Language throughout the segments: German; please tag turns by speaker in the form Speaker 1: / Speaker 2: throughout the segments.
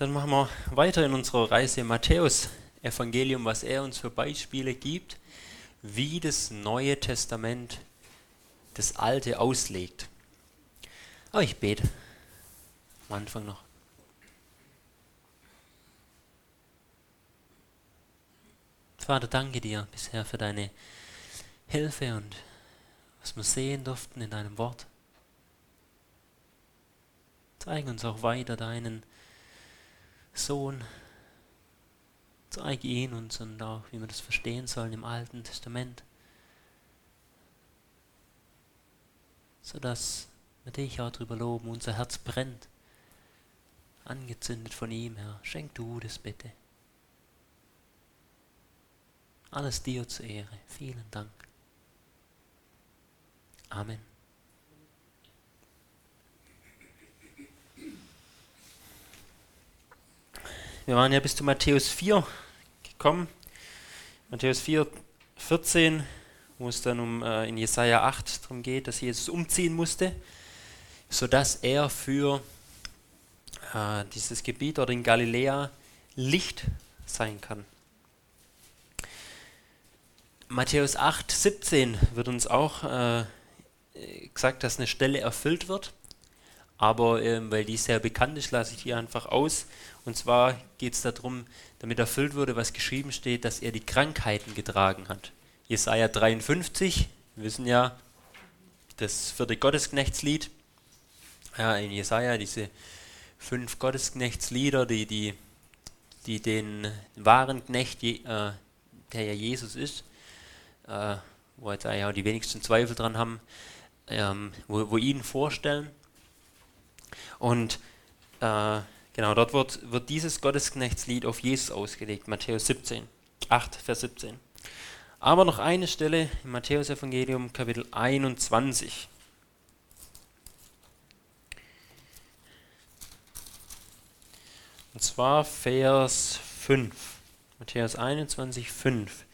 Speaker 1: Dann machen wir weiter in unserer Reise Matthäus Evangelium, was er uns für Beispiele gibt, wie das Neue Testament das Alte auslegt. Aber ich bete am Anfang noch. Vater, danke dir bisher für deine Hilfe und was wir sehen durften in deinem Wort. Zeig uns auch weiter deinen Sohn. Zeig ihn uns und auch, wie wir das verstehen sollen im Alten Testament. Sodass wir dich auch drüber loben, unser Herz brennt. Angezündet von ihm, Herr. Schenk du das bitte. Alles dir zur Ehre. Vielen Dank. Amen. Wir waren ja bis zu Matthäus 4 gekommen. Matthäus 4, 14, wo es dann um äh, in Jesaja 8 darum geht, dass Jesus umziehen musste, sodass er für äh, dieses Gebiet oder in Galiläa Licht sein kann. Matthäus 8, 17 wird uns auch äh, gesagt, dass eine Stelle erfüllt wird. Aber ähm, weil die sehr bekannt ist, lasse ich die einfach aus. Und zwar geht es darum, damit erfüllt wurde, was geschrieben steht, dass er die Krankheiten getragen hat. Jesaja 53, wir wissen ja, das vierte Gottesknechtslied. Ja, in Jesaja diese fünf Gottesknechtslieder, die, die, die den wahren Knecht, äh, der ja Jesus ist, äh, wo jetzt eigentlich auch die wenigsten Zweifel dran haben, ähm, wo, wo ihn vorstellen. Und äh, genau, dort wird, wird dieses Gottesknechtslied auf Jesus ausgelegt, Matthäus 17, 8, Vers 17. Aber noch eine Stelle im Matthäus-Evangelium, Kapitel 21. Und zwar Vers 5. Matthäus 21, 5.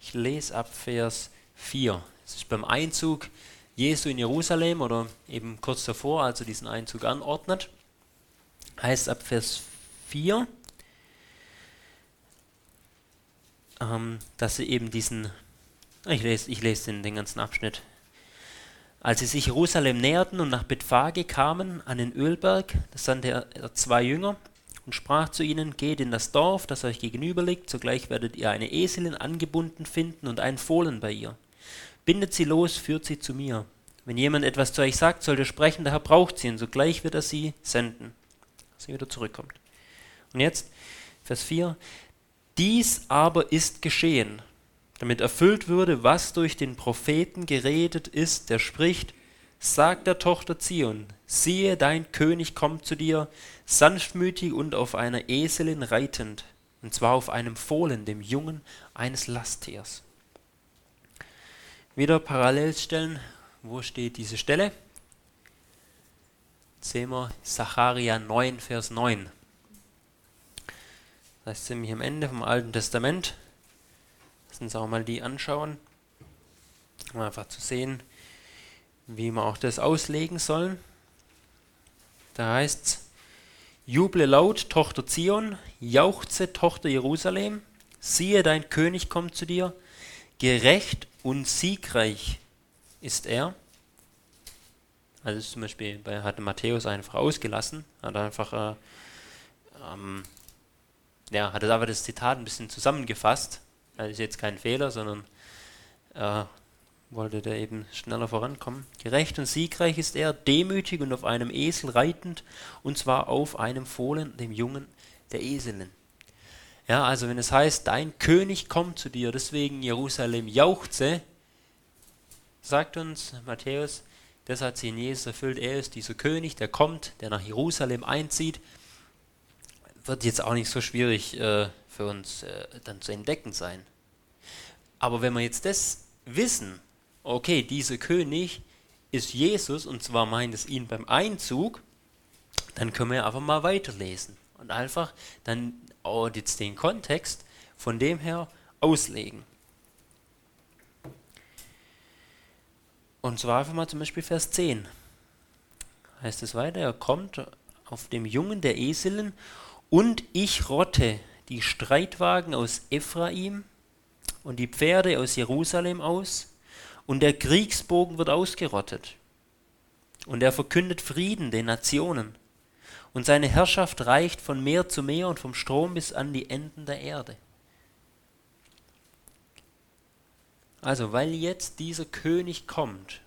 Speaker 1: Ich lese ab Vers 4. Es ist beim Einzug Jesu in Jerusalem oder eben kurz davor, als er diesen Einzug anordnet. Heißt ab Vers 4, ähm, dass sie eben diesen, ich lese, ich lese den, den ganzen Abschnitt. Als sie sich Jerusalem näherten und nach Bethphage kamen, an den Ölberg, da sandte er zwei Jünger und sprach zu ihnen, geht in das Dorf, das euch gegenüber liegt, sogleich werdet ihr eine Eselin angebunden finden und einen Fohlen bei ihr. Bindet sie los, führt sie zu mir. Wenn jemand etwas zu euch sagt, sollt ihr sprechen, der Herr braucht sie, und sogleich wird er sie senden, dass sie wieder zurückkommt. Und jetzt, Vers 4, dies aber ist geschehen, damit erfüllt würde, was durch den Propheten geredet ist, der spricht, sagt der Tochter Zion, siehe, dein König kommt zu dir, sanftmütig und auf einer Eselin reitend, und zwar auf einem Fohlen, dem Jungen eines Lasttiers. Wieder Parallelstellen, wo steht diese Stelle? Jetzt sehen wir Zacharia 9, Vers 9. Das ist ziemlich am Ende vom Alten Testament. Lass uns auch mal die anschauen, um einfach zu sehen, wie wir auch das auslegen sollen. Da heißt es, Juble laut, Tochter Zion, jauchze, Tochter Jerusalem, siehe, dein König kommt zu dir, gerecht und siegreich ist er. Also zum Beispiel bei, hat Matthäus einfach ausgelassen, hat einfach, äh, ähm, ja, hat aber das Zitat ein bisschen zusammengefasst. Das ist jetzt kein Fehler, sondern äh, wollte der eben schneller vorankommen. Gerecht und siegreich ist er, demütig und auf einem Esel reitend, und zwar auf einem Fohlen, dem Jungen der Eselin. Ja, also wenn es heißt, dein König kommt zu dir, deswegen Jerusalem jauchze, sagt uns Matthäus, das hat sie in Jesus erfüllt, er ist dieser König, der kommt, der nach Jerusalem einzieht, wird jetzt auch nicht so schwierig äh, für uns äh, dann zu entdecken sein. Aber wenn wir jetzt das wissen, okay, dieser König ist Jesus und zwar meint es ihn beim Einzug, dann können wir einfach mal weiterlesen. Und einfach dann auch jetzt den Kontext von dem her auslegen. Und zwar einfach mal zum Beispiel Vers 10. Heißt es weiter, er kommt auf dem Jungen der Eselin Und ich rotte die Streitwagen aus Ephraim und die Pferde aus Jerusalem aus, und der Kriegsbogen wird ausgerottet. Und er verkündet Frieden den Nationen. Und seine Herrschaft reicht von Meer zu Meer und vom Strom bis an die Enden der Erde. Also, weil jetzt dieser König kommt,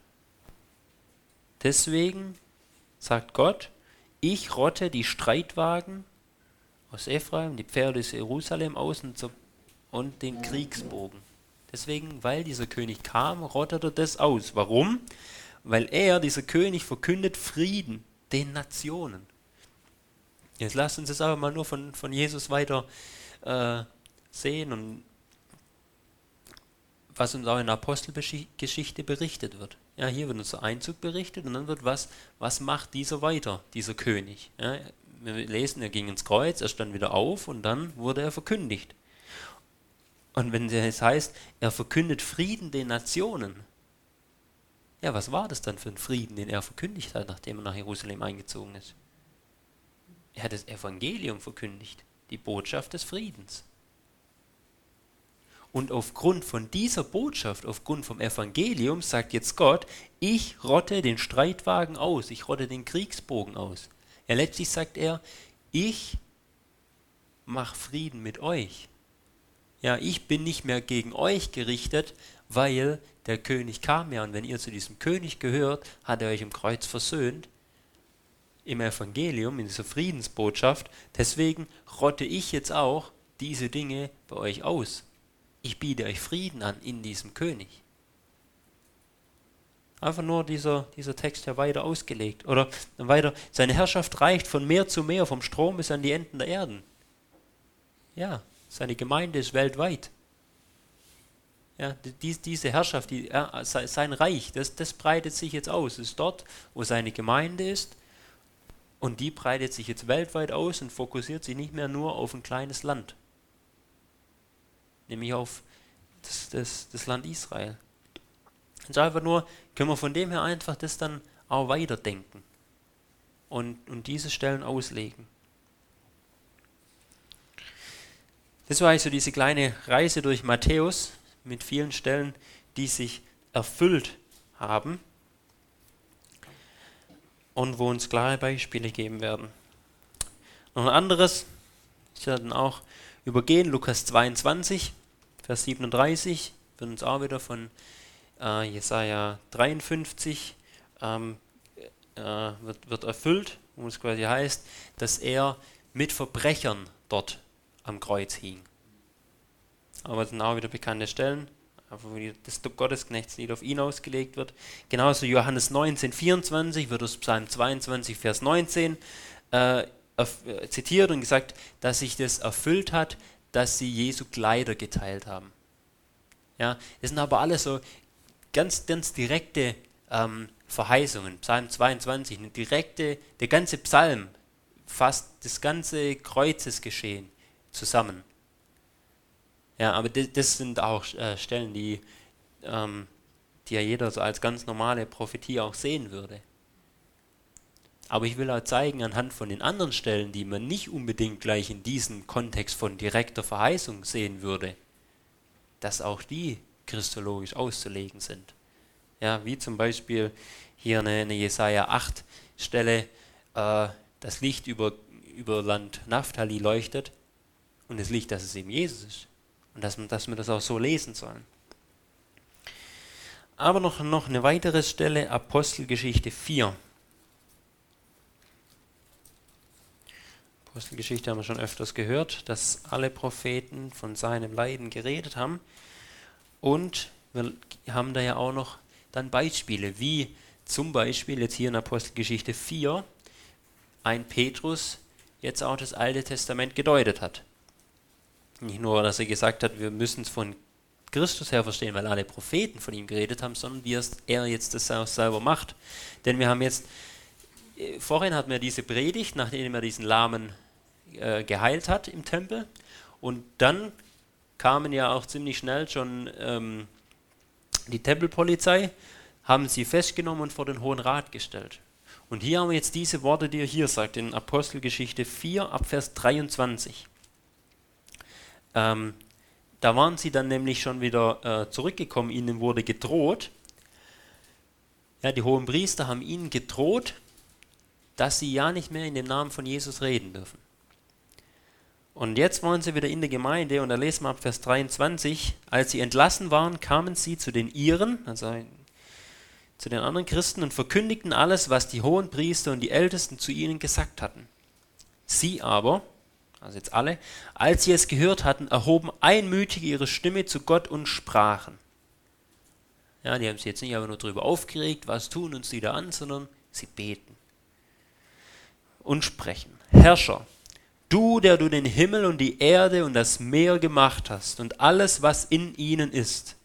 Speaker 1: deswegen sagt Gott, ich rotte die Streitwagen aus Ephraim, die Pferde aus Jerusalem aus und, so, und den Kriegsbogen. Deswegen, weil dieser König kam, rottet er das aus. Warum? Weil er, dieser König, verkündet Frieden den Nationen. Jetzt lasst uns das aber mal nur von, von Jesus weiter äh, sehen und was uns auch in der Apostelgeschichte berichtet wird. Ja, hier wird unser Einzug berichtet und dann wird was, was macht dieser weiter, dieser König. Ja, wir lesen, er ging ins Kreuz, er stand wieder auf und dann wurde er verkündigt. Und wenn es heißt, er verkündet Frieden den Nationen, ja, was war das dann für ein Frieden, den er verkündigt hat, nachdem er nach Jerusalem eingezogen ist? Er hat das Evangelium verkündigt, die Botschaft des Friedens. Und aufgrund von dieser Botschaft, aufgrund vom Evangelium, sagt jetzt Gott, ich rotte den Streitwagen aus, ich rotte den Kriegsbogen aus. Ja, letztlich sagt er, ich mache Frieden mit euch. Ja, ich bin nicht mehr gegen euch gerichtet, weil der König kam ja und wenn ihr zu diesem König gehört, hat er euch im Kreuz versöhnt, im Evangelium, in dieser Friedensbotschaft. Deswegen rotte ich jetzt auch diese Dinge bei euch aus ich biete euch Frieden an in diesem König. Einfach nur dieser, dieser Text ja weiter ausgelegt. Oder weiter, seine Herrschaft reicht von Meer zu Meer, vom Strom bis an die Enden der Erden. Ja, seine Gemeinde ist weltweit. Ja, die, diese Herrschaft, die, sein Reich, das, das breitet sich jetzt aus. Es ist dort, wo seine Gemeinde ist. Und die breitet sich jetzt weltweit aus und fokussiert sich nicht mehr nur auf ein kleines Land nämlich auf das, das, das Land Israel. Und so einfach nur, können wir von dem her einfach das dann auch weiterdenken und, und diese Stellen auslegen. Das war also diese kleine Reise durch Matthäus mit vielen Stellen, die sich erfüllt haben und wo uns klare Beispiele geben werden. Noch ein anderes, ich werde dann auch übergehen, Lukas 22. Vers 37 wird uns auch wieder von äh, Jesaja 53 ähm, äh, wird, wird erfüllt, wo es quasi heißt, dass er mit Verbrechern dort am Kreuz hing. Aber es sind auch wieder bekannte Stellen, wo das Gottesknechtslied auf ihn ausgelegt wird. Genauso Johannes 19, 24 wird aus Psalm 22, Vers 19 äh, zitiert und gesagt, dass sich das erfüllt hat, dass sie Jesu Kleider geteilt haben. Ja, das sind aber alles so ganz, ganz direkte ähm, Verheißungen. Psalm 22, eine direkte, der ganze Psalm fasst das ganze Kreuzesgeschehen zusammen. Ja, aber das, das sind auch äh, Stellen, die, ähm, die ja jeder so als ganz normale Prophetie auch sehen würde. Aber ich will auch zeigen, anhand von den anderen Stellen, die man nicht unbedingt gleich in diesem Kontext von direkter Verheißung sehen würde, dass auch die christologisch auszulegen sind. Ja, wie zum Beispiel hier eine, eine Jesaja 8 Stelle, äh, das Licht über, über Land Naphtali leuchtet und das Licht, dass es eben Jesus ist. Und dass, dass wir das auch so lesen sollen. Aber noch, noch eine weitere Stelle, Apostelgeschichte 4. Apostelgeschichte haben wir schon öfters gehört, dass alle Propheten von seinem Leiden geredet haben. Und wir haben da ja auch noch dann Beispiele, wie zum Beispiel jetzt hier in Apostelgeschichte 4 ein Petrus jetzt auch das Alte Testament gedeutet hat. Nicht nur, dass er gesagt hat, wir müssen es von Christus her verstehen, weil alle Propheten von ihm geredet haben, sondern wie er jetzt das auch selber macht. Denn wir haben jetzt vorhin hatten wir diese Predigt, nachdem er diesen Lahmen äh, geheilt hat im Tempel. Und dann kamen ja auch ziemlich schnell schon ähm, die Tempelpolizei, haben sie festgenommen und vor den Hohen Rat gestellt. Und hier haben wir jetzt diese Worte, die er hier sagt, in Apostelgeschichte 4 ab Vers 23. Ähm, da waren sie dann nämlich schon wieder äh, zurückgekommen, ihnen wurde gedroht. Ja, die hohen Priester haben ihnen gedroht, dass sie ja nicht mehr in dem Namen von Jesus reden dürfen. Und jetzt waren sie wieder in der Gemeinde und da lesen wir ab Vers 23, als sie entlassen waren, kamen sie zu den Iren, also zu den anderen Christen und verkündigten alles, was die hohen Priester und die Ältesten zu ihnen gesagt hatten. Sie aber, also jetzt alle, als sie es gehört hatten, erhoben einmütig ihre Stimme zu Gott und sprachen. Ja, die haben sich jetzt nicht aber nur darüber aufgeregt, was tun uns die da an, sondern sie beten und sprechen. Herrscher, Du, der du den Himmel und die Erde und das Meer gemacht hast und alles, was in ihnen ist,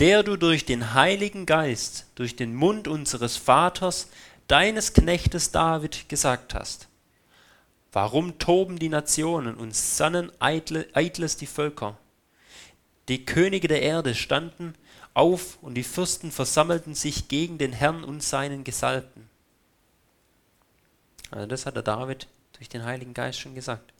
Speaker 1: der du durch den Heiligen Geist, durch den Mund unseres Vaters, deines Knechtes David gesagt hast. Warum toben die Nationen und sannen eitle, eitles die Völker? Die Könige der Erde standen auf und die Fürsten versammelten sich gegen den Herrn und seinen Gesalbten. Also das hat der David durch den Heiligen Geist schon gesagt.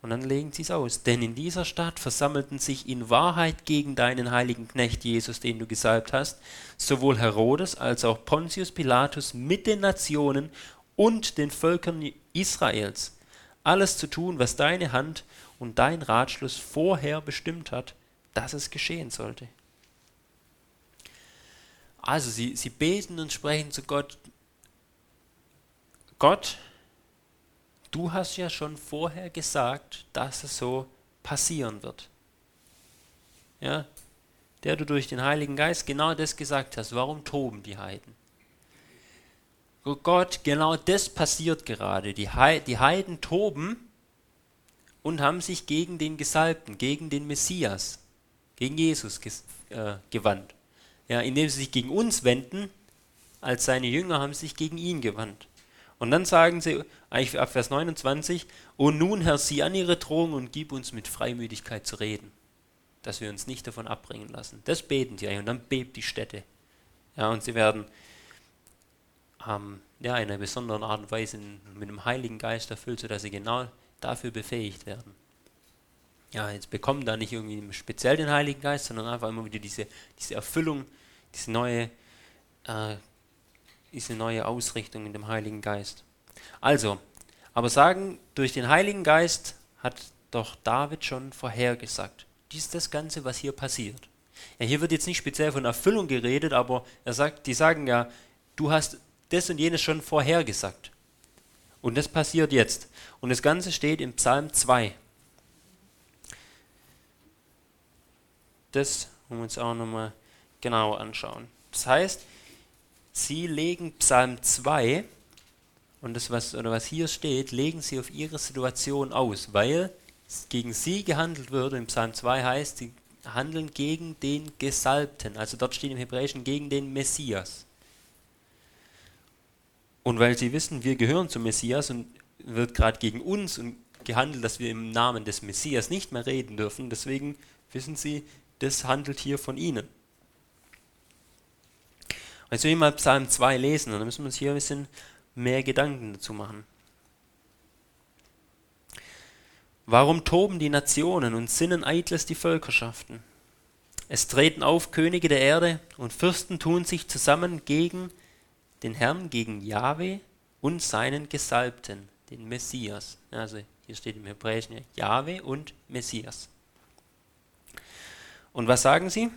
Speaker 1: Und dann legen sie es aus. Denn in dieser Stadt versammelten sich in Wahrheit gegen deinen heiligen Knecht Jesus, den du gesalbt hast, sowohl Herodes als auch Pontius Pilatus mit den Nationen und den Völkern Israels, alles zu tun, was deine Hand und dein Ratschluss vorher bestimmt hat, dass es geschehen sollte. Also sie, sie beten und sprechen zu Gott, Gott, du hast ja schon vorher gesagt, dass es so passieren wird. Ja, der du durch den Heiligen Geist genau das gesagt hast. Warum toben die Heiden? Oh Gott, genau das passiert gerade. Die, Heiden toben und haben sich gegen den Gesalbten, gegen den Messias, gegen Jesus äh, gewandt. Ja, indem sie sich gegen uns wenden, als seine Jünger haben sich gegen ihn gewandt. Und dann sagen sie, eigentlich ab Vers 29, Und nun, Herr, sieh an ihre Drohung und gib uns mit Freimütigkeit zu reden, dass wir uns nicht davon abbringen lassen. Das beten sie eigentlich und dann bebt die Stätte. Ja, und sie werden ähm, ja, in einer besonderen Art und Weise mit dem Heiligen Geist erfüllt, sodass sie genau dafür befähigt werden. Ja, jetzt bekommen da nicht irgendwie speziell den Heiligen Geist, sondern einfach immer wieder diese, diese Erfüllung, diese neue äh, diese neue Ausrichtung in dem Heiligen Geist. Also, aber sagen, durch den Heiligen Geist hat doch David schon vorhergesagt. Dies ist das Ganze, was hier passiert. Ja, hier wird jetzt nicht speziell von Erfüllung geredet, aber er sagt, die sagen ja, du hast das und jenes schon vorhergesagt. Und das passiert jetzt. Und das Ganze steht im Psalm 2. Das wollen wir uns auch nochmal genau anschauen. Das heißt, Sie legen Psalm 2 und das, was, oder was hier steht, legen sie auf ihre Situation aus, weil gegen sie gehandelt wird. Im Psalm 2 heißt, sie handeln gegen den Gesalbten. Also dort steht im Hebräischen gegen den Messias. Und weil sie wissen, wir gehören zum Messias und wird gerade gegen uns gehandelt, dass wir im Namen des Messias nicht mehr reden dürfen, deswegen wissen sie, das handelt hier von ihnen. Jetzt will ich mal Psalm 2 lesen und dann müssen wir uns hier ein bisschen mehr Gedanken dazu machen. Warum toben die Nationen und sinnen eitles die Völkerschaften? Es treten auf Könige der Erde und Fürsten tun sich zusammen gegen den Herrn, gegen Jahwe und seinen Gesalbten, den Messias. Also hier steht im Hebräischen Jahwe und Messias. Und was sagen sie?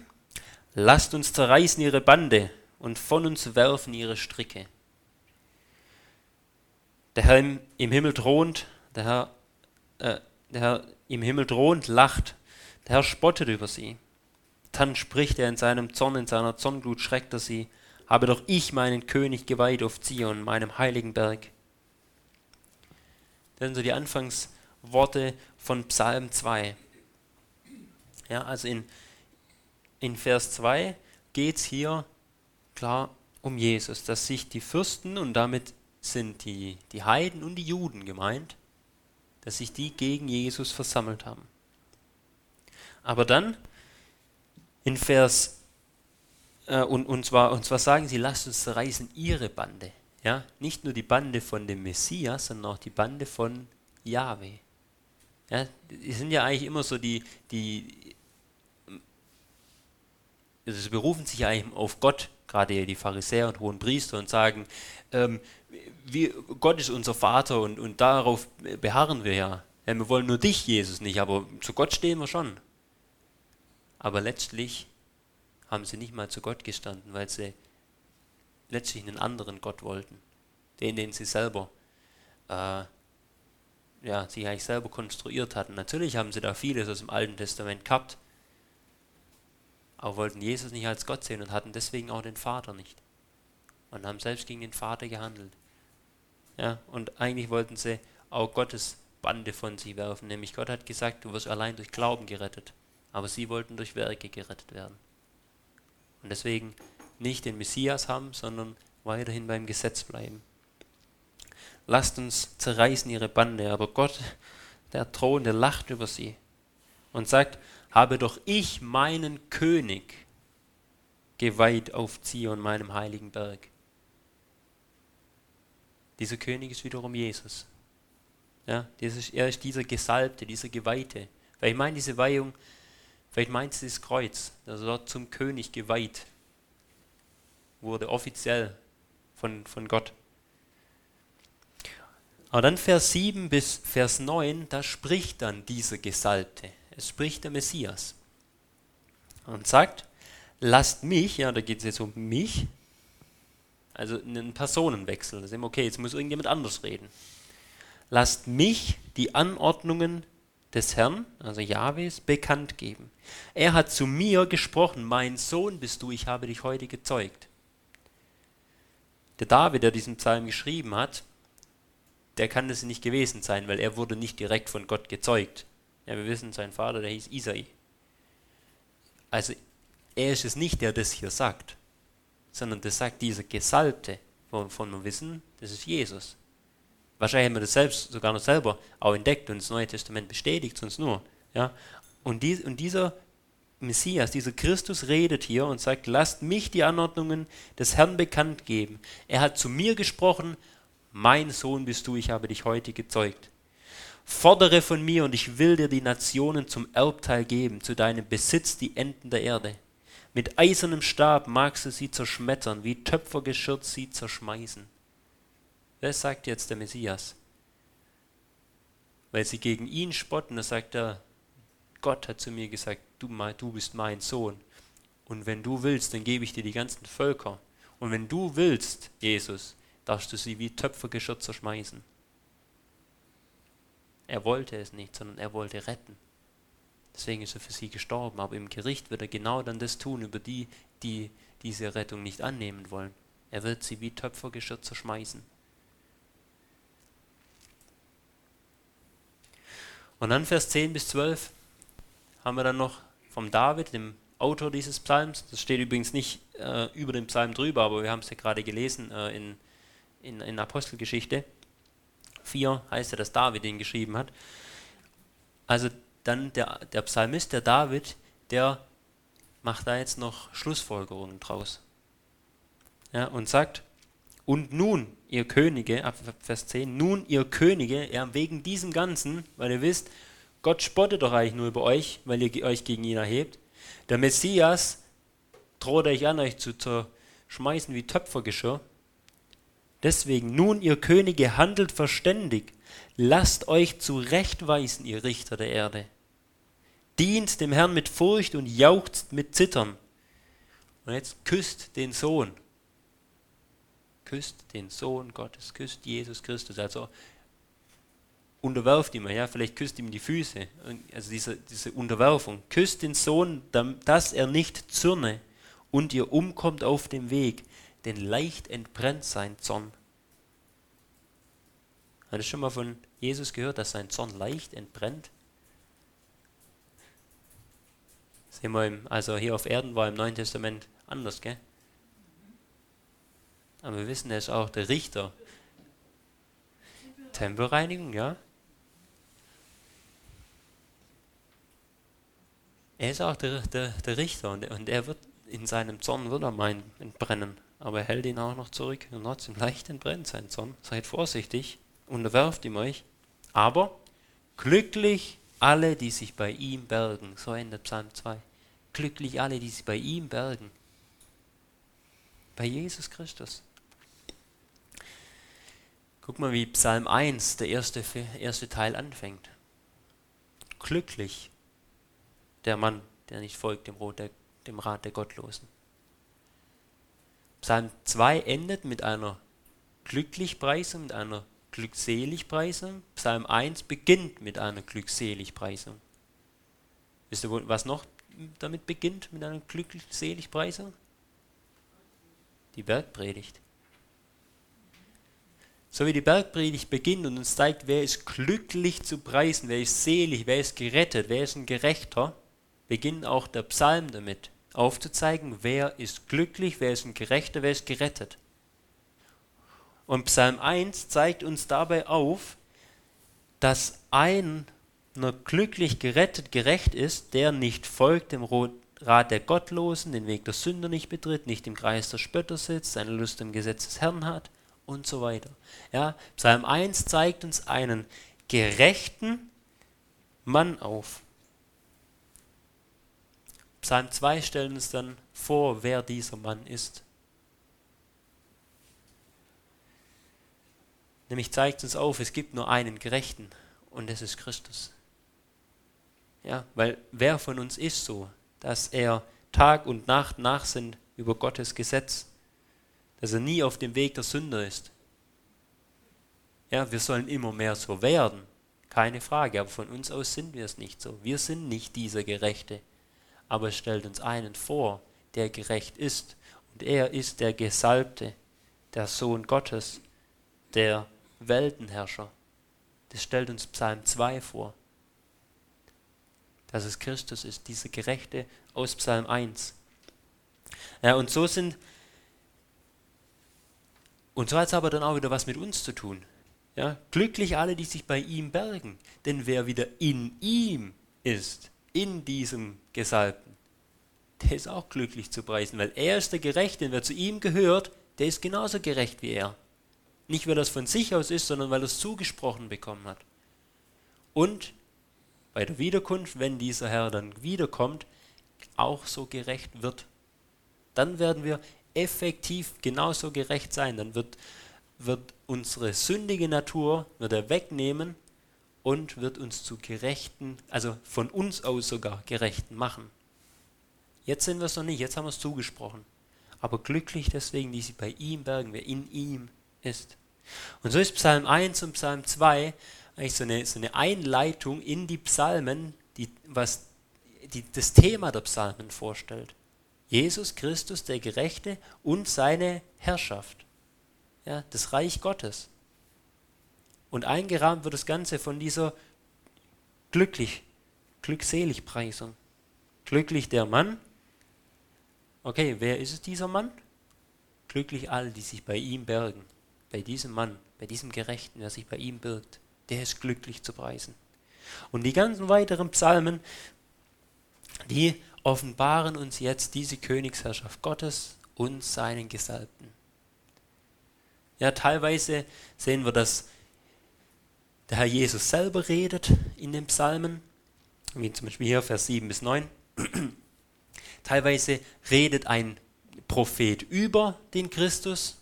Speaker 1: Lasst uns zerreißen ihre Bande, und von uns werfen ihre Stricke. Der Herr im, im Himmel thront, der Herr, äh, der Herr im Himmel thront, lacht, der Herr spottet über sie. Dann spricht er in seinem Zorn, in seiner Zornglut schreckt er sie, habe doch ich meinen König geweiht auf Zion, meinem heiligen Berg. Das sind so die Anfangsworte von Psalm 2. Ja, also in, in Vers 2 geht es hier klar um Jesus, dass sich die Fürsten, und damit sind die, die Heiden und die Juden gemeint, dass sich die gegen Jesus versammelt haben. Aber dann in Vers, äh, und, und, zwar, und zwar sagen sie, lasst uns zerreißen ihre Bande. Ja, nicht nur die Bande von dem Messias, sondern auch die Bande von Yahweh. Ja, die sind ja eigentlich immer so die, die also sie berufen sich ja eigentlich auf Gott, gerade die Pharisäer und hohen Priester, und sagen, ähm, wir, Gott ist unser Vater und, und darauf beharren wir ja. ja. Wir wollen nur dich, Jesus, nicht, aber zu Gott stehen wir schon. Aber letztlich haben sie nicht mal zu Gott gestanden, weil sie letztlich einen anderen Gott wollten. Den, den sie selber, äh, ja, sich eigentlich selber konstruiert hatten. Natürlich haben sie da vieles aus dem Alten Testament gehabt, aber wollten Jesus nicht als Gott sehen und hatten deswegen auch den Vater nicht. Und haben selbst gegen den Vater gehandelt. Ja, und eigentlich wollten sie auch Gottes Bande von sich werfen, nämlich Gott hat gesagt, du wirst allein durch Glauben gerettet. Aber sie wollten durch Werke gerettet werden. Und deswegen nicht den Messias haben, sondern weiterhin beim Gesetz bleiben. Lasst uns zerreißen ihre Bande, aber Gott, der Thron, der lacht über sie und sagt, habe doch ich meinen König geweiht auf Zion, meinem heiligen Berg. Dieser König ist wiederum Jesus. Ja, ist, er ist dieser Gesalbte, dieser Geweihte. Weil ich meine, diese Weihung, vielleicht meint sie das Kreuz, das dort zum König geweiht wurde, offiziell von, von Gott. Aber dann Vers 7 bis Vers 9, da spricht dann dieser Gesalbte. Es spricht der Messias. Und sagt, lasst mich, ja, da geht es jetzt um mich, also einen Personenwechsel. Da sehen wir, okay, jetzt muss irgendjemand anders reden. Lasst mich die Anordnungen des Herrn, also Jahwes, bekannt geben. Er hat zu mir gesprochen, mein Sohn bist du, ich habe dich heute gezeugt. Der David, der diesen Psalm geschrieben hat, der kann es nicht gewesen sein, weil er wurde nicht direkt von Gott gezeugt. Ja, wir wissen, sein Vater, der hieß Isai. Also er ist es nicht, der das hier sagt, sondern das sagt dieser Gesalbte, wovon wir wissen, das ist Jesus. Wahrscheinlich haben wir das selbst sogar noch selber auch entdeckt und das Neue Testament bestätigt uns nur. Ja? Und, dies, und dieser Messias, dieser Christus redet hier und sagt, lasst mich die Anordnungen des Herrn bekannt geben. Er hat zu mir gesprochen, mein Sohn bist du, ich habe dich heute gezeugt. Fordere von mir und ich will dir die Nationen zum Erbteil geben, zu deinem Besitz die Enden der Erde. Mit eisernem Stab magst du sie zerschmettern, wie Töpfergeschirr sie zerschmeißen. Wer sagt jetzt der Messias? Weil sie gegen ihn spotten, da sagt er, Gott hat zu mir gesagt, du, du bist mein Sohn. Und wenn du willst, dann gebe ich dir die ganzen Völker. Und wenn du willst, Jesus, darfst du sie wie Töpfergeschirr zerschmeißen. Er wollte es nicht, sondern er wollte retten. Deswegen ist er für sie gestorben. Aber im Gericht wird er genau dann das tun, über die, die diese Rettung nicht annehmen wollen. Er wird sie wie Töpfergeschirr zerschmeißen. Und dann Vers 10 bis 12 haben wir dann noch vom David, dem Autor dieses Psalms. Das steht übrigens nicht äh, über den Psalm drüber, aber wir haben es ja gerade gelesen äh, in, in, in Apostelgeschichte. 4 heißt ja, dass David den geschrieben hat. Also dann der, der Psalmist, der David, der macht da jetzt noch Schlussfolgerungen draus. Ja, und sagt, und nun, ihr Könige, ab Vers 10, nun, ihr Könige, ja, wegen diesem Ganzen, weil ihr wisst, Gott spottet doch eigentlich nur über euch, weil ihr euch gegen ihn erhebt. Der Messias droht euch an, euch zu zerschmeißen wie Töpfergeschirr. Deswegen, nun, ihr Könige, handelt verständig, lasst euch zurechtweisen, ihr Richter der Erde. Dient dem Herrn mit Furcht und jauchzt mit Zittern. Und jetzt küsst den Sohn. Küsst den Sohn Gottes, küsst Jesus Christus. Also unterwerft ihm, ja, vielleicht küsst ihm die Füße. Also diese, diese Unterwerfung. Küsst den Sohn, dass er nicht zürne und ihr umkommt auf dem Weg denn leicht entbrennt sein Zorn. Hat ihr schon mal von Jesus gehört, dass sein Zorn leicht entbrennt? Sehen wir also hier auf Erden war im Neuen Testament anders, gell? Aber wir wissen, er ist auch der Richter. Tempelreinigung, ja? Er ist auch der, der, der Richter und, und er wird in seinem Zorn wird er meinen entbrennen, aber er hält ihn auch noch zurück. Und trotzdem leicht entbrennt sein Zorn. Seid vorsichtig, unterwerft ihm euch. Aber glücklich alle, die sich bei ihm bergen. So endet Psalm 2. Glücklich alle, die sich bei ihm bergen. Bei Jesus Christus. Guck mal, wie Psalm 1, der erste, erste Teil, anfängt. Glücklich der Mann, der nicht folgt dem, Rat der, dem Rat der Gottlosen. Psalm 2 endet mit einer Glücklichpreisung, mit einer Glückseligpreisung. Psalm 1 beginnt mit einer Glückseligpreisung. Wisst ihr, was noch damit beginnt, mit einer Glückseligpreisung? Die Bergpredigt. So wie die Bergpredigt beginnt und uns zeigt, wer ist glücklich zu preisen, wer ist selig, wer ist gerettet, wer ist ein Gerechter, beginnt auch der Psalm damit, aufzuzeigen, wer ist glücklich, wer ist ein Gerechter, wer ist gerettet. Und Psalm 1 zeigt uns dabei auf, dass einer glücklich gerettet, gerecht ist, der nicht folgt dem Rat der Gottlosen, den Weg der Sünder nicht betritt, nicht im Kreis der Spötter sitzt, seine Lust im Gesetz des Herrn hat, und so weiter. Ja, Psalm 1 zeigt uns einen gerechten Mann auf. Psalm 2 stellt uns dann vor, wer dieser Mann ist. Nämlich zeigt uns auf, es gibt nur einen Gerechten und es ist Christus. Ja, weil wer von uns ist so, dass er Tag und Nacht nachsinnt über Gottes Gesetz dass er nie auf dem Weg der Sünder ist. Ja, wir sollen immer mehr so werden, keine Frage, aber von uns aus sind wir es nicht so. Wir sind nicht dieser Gerechte, aber es stellt uns einen vor, der gerecht ist. Und er ist der Gesalbte, der Sohn Gottes, der Weltenherrscher. Das stellt uns Psalm 2 vor. Dass es Christus ist, dieser Gerechte aus Psalm 1. Ja, und so sind und so hat es aber dann auch wieder was mit uns zu tun. Ja? Glücklich alle, die sich bei ihm bergen. Denn wer wieder in ihm ist, in diesem Gesalbten, der ist auch glücklich zu preisen, weil er ist der Gerechte. Und wer zu ihm gehört, der ist genauso gerecht wie er. Nicht, weil das von sich aus ist, sondern weil er es zugesprochen bekommen hat. Und bei der Wiederkunft, wenn dieser Herr dann wiederkommt, auch so gerecht wird. Dann werden wir effektiv genauso gerecht sein. Dann wird, wird unsere sündige Natur wird er wegnehmen und wird uns zu Gerechten, also von uns aus sogar Gerechten machen. Jetzt sind wir es noch nicht, jetzt haben wir es zugesprochen. Aber glücklich deswegen, die sie bei ihm bergen, wer in ihm ist. Und so ist Psalm 1 und Psalm 2 eigentlich so eine, so eine Einleitung in die Psalmen, die, was die, das Thema der Psalmen vorstellt. Jesus Christus, der Gerechte und seine Herrschaft, ja, das Reich Gottes. Und eingerahmt wird das Ganze von dieser glücklich, glückselig Preisung. Glücklich der Mann. Okay, wer ist es dieser Mann? Glücklich alle, die sich bei ihm bergen. Bei diesem Mann, bei diesem Gerechten, der sich bei ihm birgt. Der ist glücklich zu preisen. Und die ganzen weiteren Psalmen, die offenbaren uns jetzt diese Königsherrschaft Gottes und seinen Gesalbten. Ja, teilweise sehen wir, dass der Herr Jesus selber redet in den Psalmen, wie zum Beispiel hier Vers 7 bis 9. teilweise redet ein Prophet über den Christus.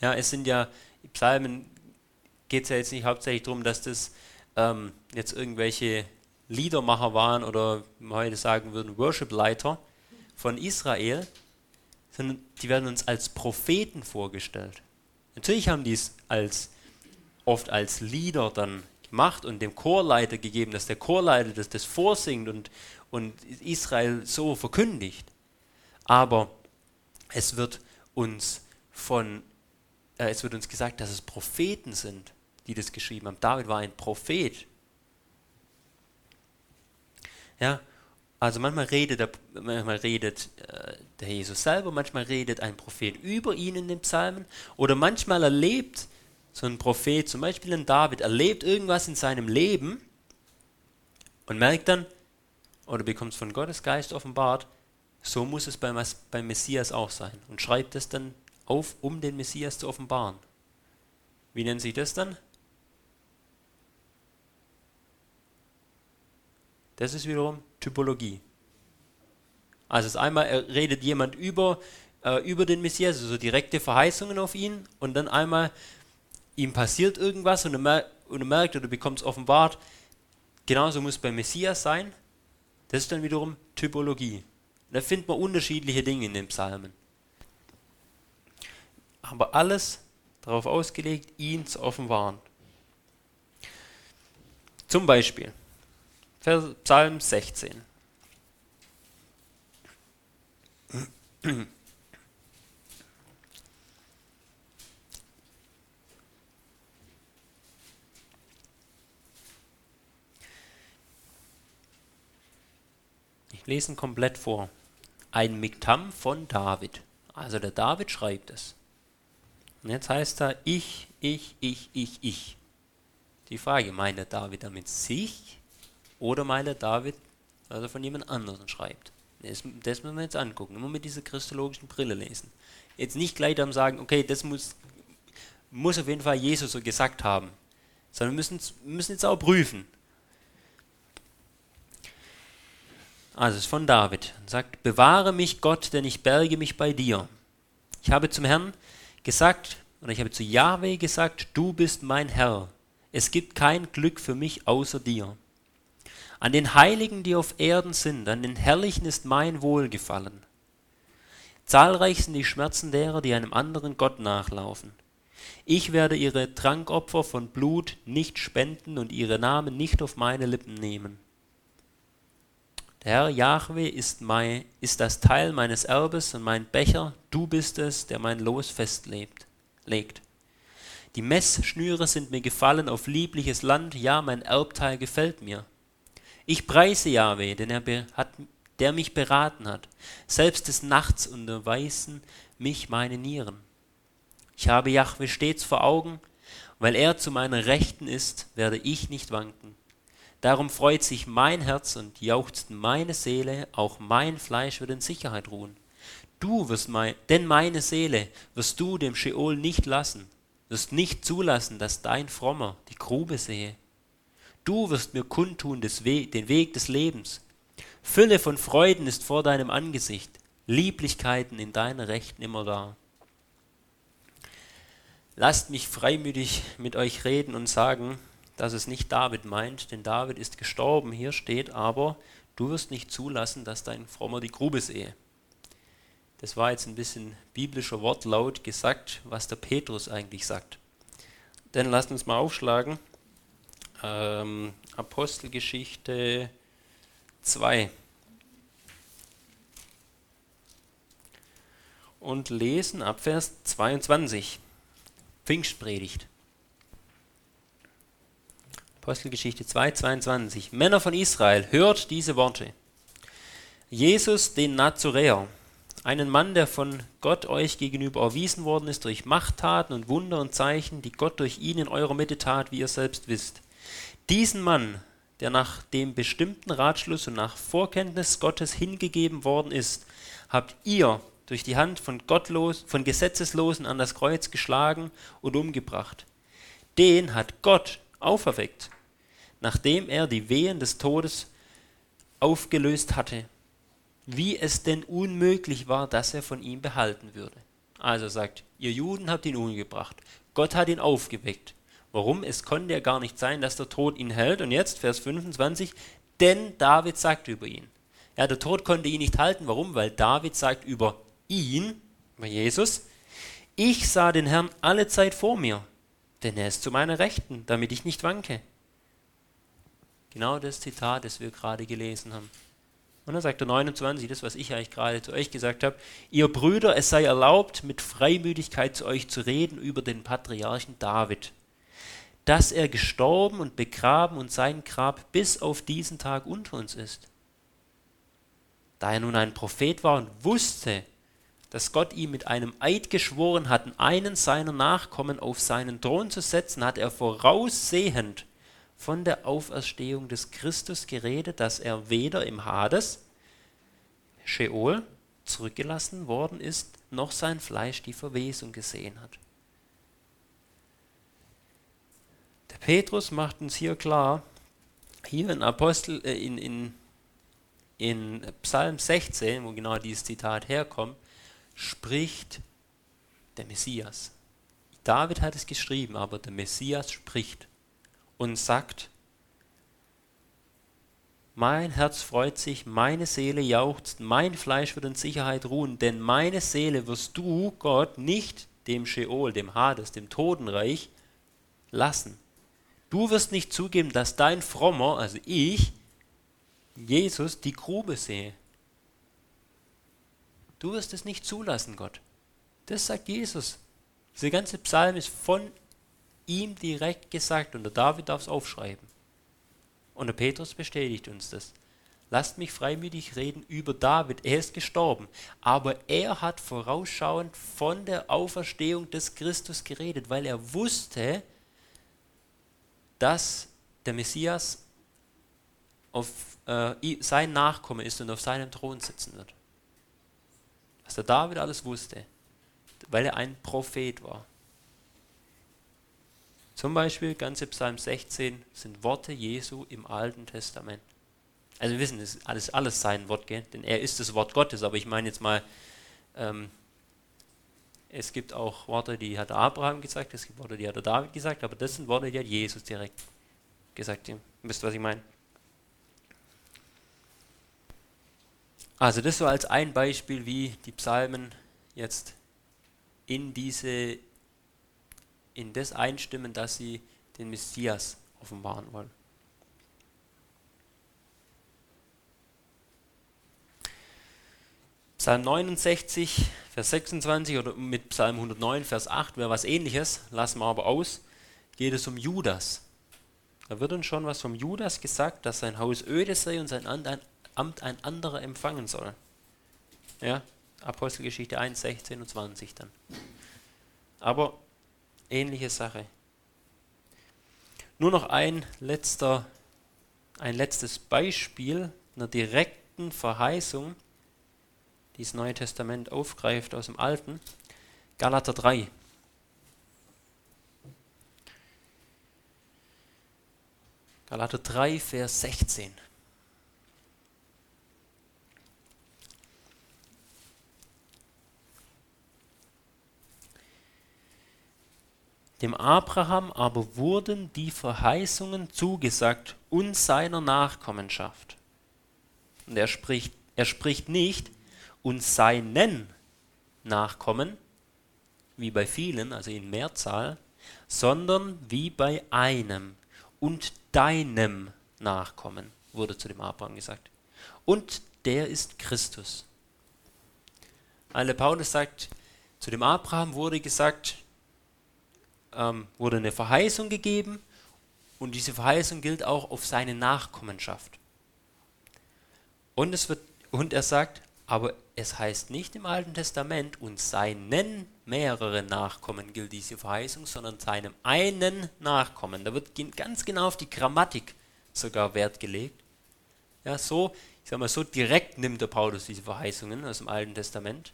Speaker 1: Ja, es sind ja, Psalmen geht es ja jetzt nicht hauptsächlich darum, dass das ähm, jetzt irgendwelche Liedermacher waren oder heute sagen würden Worship-Leiter von Israel, sondern die werden uns als Propheten vorgestellt. Natürlich haben die es als, oft als Lieder dann gemacht und dem Chorleiter gegeben, dass der Chorleiter das, das vorsingt und, und Israel so verkündigt. Aber es wird uns von, äh, es wird uns gesagt, dass es Propheten sind, die das geschrieben haben. David war ein Prophet ja? Also manchmal redet, der, manchmal redet äh, der Jesus selber, manchmal redet ein Prophet über ihn in den Psalmen oder manchmal erlebt so ein Prophet, zum Beispiel ein David, erlebt irgendwas in seinem Leben und merkt dann, oder bekommt es von Gottes Geist offenbart, so muss es beim, beim Messias auch sein. Und schreibt es dann auf, um den Messias zu offenbaren. Wie nennt sich das dann? Das ist wiederum Typologie. Also einmal redet jemand über, äh, über den Messias, also direkte Verheißungen auf ihn, und dann einmal ihm passiert irgendwas und er, mer und er merkt oder bekommt es offenbart, genauso muss es beim Messias sein. Das ist dann wiederum Typologie. Und da findet man unterschiedliche Dinge in den Psalmen. Aber alles darauf ausgelegt, ihn zu offenbaren. Zum Beispiel Psalm 16. Ich lese ihn komplett vor. Ein Miktam von David. Also der David schreibt es. Und jetzt heißt er ich, ich, ich, ich, ich. Die Frage, meint der David damit sich oder meint der David, er von jemand anderem schreibt? Das, das müssen wir jetzt angucken. Immer mit dieser christologischen Brille lesen. Jetzt nicht gleich dann sagen, okay, das muss, muss auf jeden Fall Jesus so gesagt haben. Sondern wir müssen, müssen jetzt auch prüfen. Also es ist von David. Er sagt, bewahre mich Gott, denn ich berge mich bei dir. Ich habe zum Herrn gesagt, oder ich habe zu Yahweh gesagt, du bist mein Herr. Es gibt kein Glück für mich außer dir. An den Heiligen, die auf Erden sind, an den Herrlichen ist mein Wohlgefallen. Zahlreich sind die Schmerzen derer, die einem anderen Gott nachlaufen. Ich werde ihre Trankopfer von Blut nicht spenden und ihre Namen nicht auf meine Lippen nehmen. Der Herr Jahwe ist, mein, ist das Teil meines Erbes und mein Becher, du bist es, der mein Los festlegt. Die Messschnüre sind mir gefallen auf liebliches Land, ja, mein Erbteil gefällt mir. Ich preise Jahwe, denn er hat, der mich beraten hat. Selbst des Nachts unterweisen mich meine Nieren. Ich habe Jahwe stets vor Augen, weil er zu meiner Rechten ist, werde ich nicht wanken. Darum freut sich mein Herz und jauchzt meine Seele, auch mein Fleisch wird in Sicherheit ruhen. Du wirst mein, denn meine Seele wirst du dem Scheol nicht lassen, wirst nicht zulassen, dass dein Frommer die Grube sehe. Du wirst mir kundtun We den Weg des Lebens. Fülle von Freuden ist vor deinem Angesicht, Lieblichkeiten in deiner Rechten immer da. Lasst mich freimütig mit euch reden und sagen, dass es nicht David meint, denn David ist gestorben. Hier steht aber, du wirst nicht zulassen, dass dein Frommer die Grube sehe. Das war jetzt ein bisschen biblischer Wortlaut gesagt, was der Petrus eigentlich sagt. Denn lasst uns mal aufschlagen ähm, Apostelgeschichte 2 und lesen ab Vers 22. Pfingstpredigt. Apostelgeschichte 2, 22. Männer von Israel, hört diese Worte. Jesus, den Nazoräer, einen Mann, der von Gott euch gegenüber erwiesen worden ist durch Machttaten und Wunder und Zeichen, die Gott durch ihn in eurer Mitte tat, wie ihr selbst wisst. Diesen Mann, der nach dem bestimmten Ratschluss und nach Vorkenntnis Gottes hingegeben worden ist, habt ihr durch die Hand von Gottlos, von Gesetzeslosen an das Kreuz geschlagen und umgebracht. Den hat Gott auferweckt, nachdem er die Wehen des Todes aufgelöst hatte, wie es denn unmöglich war, dass er von ihm behalten würde. Also sagt, ihr Juden habt ihn umgebracht, Gott hat ihn aufgeweckt. Warum? Es konnte ja gar nicht sein, dass der Tod ihn hält. Und jetzt, Vers 25, denn David sagt über ihn. Ja, der Tod konnte ihn nicht halten. Warum? Weil David sagt über ihn, über Jesus, ich sah den Herrn alle Zeit vor mir, denn er ist zu meiner Rechten, damit ich nicht wanke. Genau das Zitat, das wir gerade gelesen haben. Und dann sagt er 29, das, was ich eigentlich gerade zu euch gesagt habe, ihr Brüder, es sei erlaubt, mit Freimütigkeit zu euch zu reden über den Patriarchen David dass er gestorben und begraben und sein Grab bis auf diesen Tag unter uns ist. Da er nun ein Prophet war und wusste, dass Gott ihm mit einem Eid geschworen hat, einen seiner Nachkommen auf seinen Thron zu setzen, hat er voraussehend von der Auferstehung des Christus geredet, dass er weder im Hades, Sheol zurückgelassen worden ist, noch sein Fleisch die Verwesung gesehen hat. Der Petrus macht uns hier klar, hier in Apostel, äh, in, in, in Psalm 16, wo genau dieses Zitat herkommt, spricht der Messias. David hat es geschrieben, aber der Messias spricht und sagt, mein Herz freut sich, meine Seele jauchzt, mein Fleisch wird in Sicherheit ruhen, denn meine Seele wirst du, Gott, nicht dem Sheol, dem Hades, dem Totenreich lassen. Du wirst nicht zugeben, dass dein Frommer, also ich, Jesus, die Grube sehe. Du wirst es nicht zulassen, Gott. Das sagt Jesus. Dieser ganze Psalm ist von ihm direkt gesagt und der David darf es aufschreiben. Und der Petrus bestätigt uns das. Lasst mich freimütig reden über David. Er ist gestorben. Aber er hat vorausschauend von der Auferstehung des Christus geredet, weil er wusste, dass der Messias auf äh, sein Nachkomme ist und auf seinem Thron sitzen wird. Was der David alles wusste, weil er ein Prophet war. Zum Beispiel, ganze Psalm 16 sind Worte Jesu im Alten Testament. Also wir wissen, es ist alles, alles sein Wort, gell? denn er ist das Wort Gottes, aber ich meine jetzt mal, ähm, es gibt auch Worte, die hat Abraham gesagt, es gibt Worte, die hat David gesagt, aber das sind Worte, die hat Jesus direkt gesagt. Ihr wisst, was ich meine. Also das so als ein Beispiel, wie die Psalmen jetzt in diese in das einstimmen, dass sie den Messias offenbaren wollen. Psalm 69, Vers 26 oder mit Psalm 109, Vers 8 wäre was ähnliches, lassen wir aber aus, geht es um Judas. Da wird uns schon was vom Judas gesagt, dass sein Haus öde sei und sein Amt ein anderer empfangen soll. Ja, Apostelgeschichte 1, 16 und 20 dann. Aber ähnliche Sache. Nur noch ein letzter, ein letztes Beispiel einer direkten Verheißung, die das Neue Testament aufgreift aus dem Alten. Galater 3. Galater 3, Vers 16. Dem Abraham aber wurden die Verheißungen zugesagt und seiner Nachkommenschaft. Und er spricht, er spricht nicht und seinen Nachkommen, wie bei vielen, also in Mehrzahl, sondern wie bei einem und deinem Nachkommen, wurde zu dem Abraham gesagt. Und der ist Christus. Alle Paulus sagt, zu dem Abraham wurde gesagt, ähm, wurde eine Verheißung gegeben und diese Verheißung gilt auch auf seine Nachkommenschaft. Und, es wird, und er sagt, aber es heißt nicht im Alten Testament, und seinen mehreren Nachkommen gilt diese Verheißung, sondern seinem einen Nachkommen. Da wird ganz genau auf die Grammatik sogar Wert gelegt. Ja, so, ich sag mal, so direkt nimmt der Paulus diese Verheißungen aus dem Alten Testament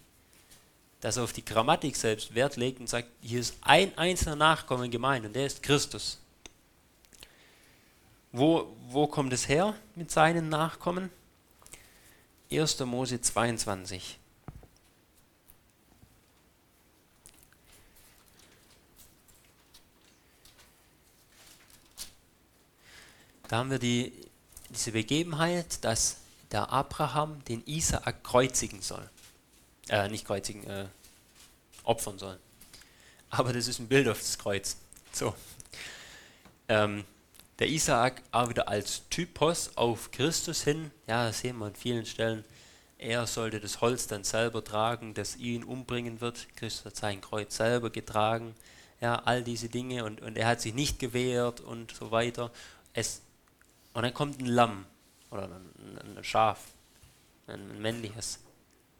Speaker 1: dass er auf die Grammatik selbst Wert legt und sagt, hier ist ein einzelner Nachkommen gemeint und der ist Christus. Wo, wo kommt es her mit seinen Nachkommen? 1. Mose 22. Da haben wir die, diese Begebenheit, dass der Abraham den Isaak kreuzigen soll äh, nicht kreuzigen, äh, opfern sollen. Aber das ist ein Bild auf das Kreuz. So. Ähm, der Isaak auch wieder als Typos auf Christus hin, ja, das sehen wir an vielen Stellen. Er sollte das Holz dann selber tragen, das ihn umbringen wird. Christus hat sein Kreuz selber getragen. Ja, all diese Dinge und, und er hat sich nicht gewehrt und so weiter. Es, und dann kommt ein Lamm oder ein, ein Schaf, ein männliches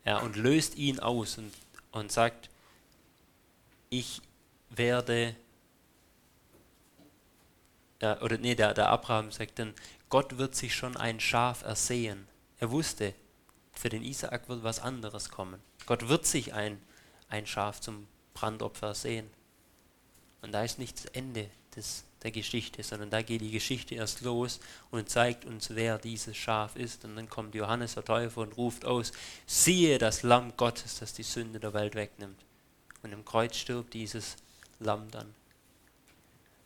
Speaker 1: ja, und löst ihn aus und, und sagt, ich werde, ja, oder nee, der, der Abraham sagt dann, Gott wird sich schon ein Schaf ersehen. Er wusste, für den Isaak wird was anderes kommen. Gott wird sich ein, ein Schaf zum Brandopfer sehen. Und da ist nicht das Ende des, der Geschichte, sondern da geht die Geschichte erst los und zeigt uns, wer dieses Schaf ist. Und dann kommt Johannes der Täufer und ruft aus, siehe das Lamm Gottes, das die Sünde der Welt wegnimmt. Und im Kreuz stirbt dieses Lamm dann.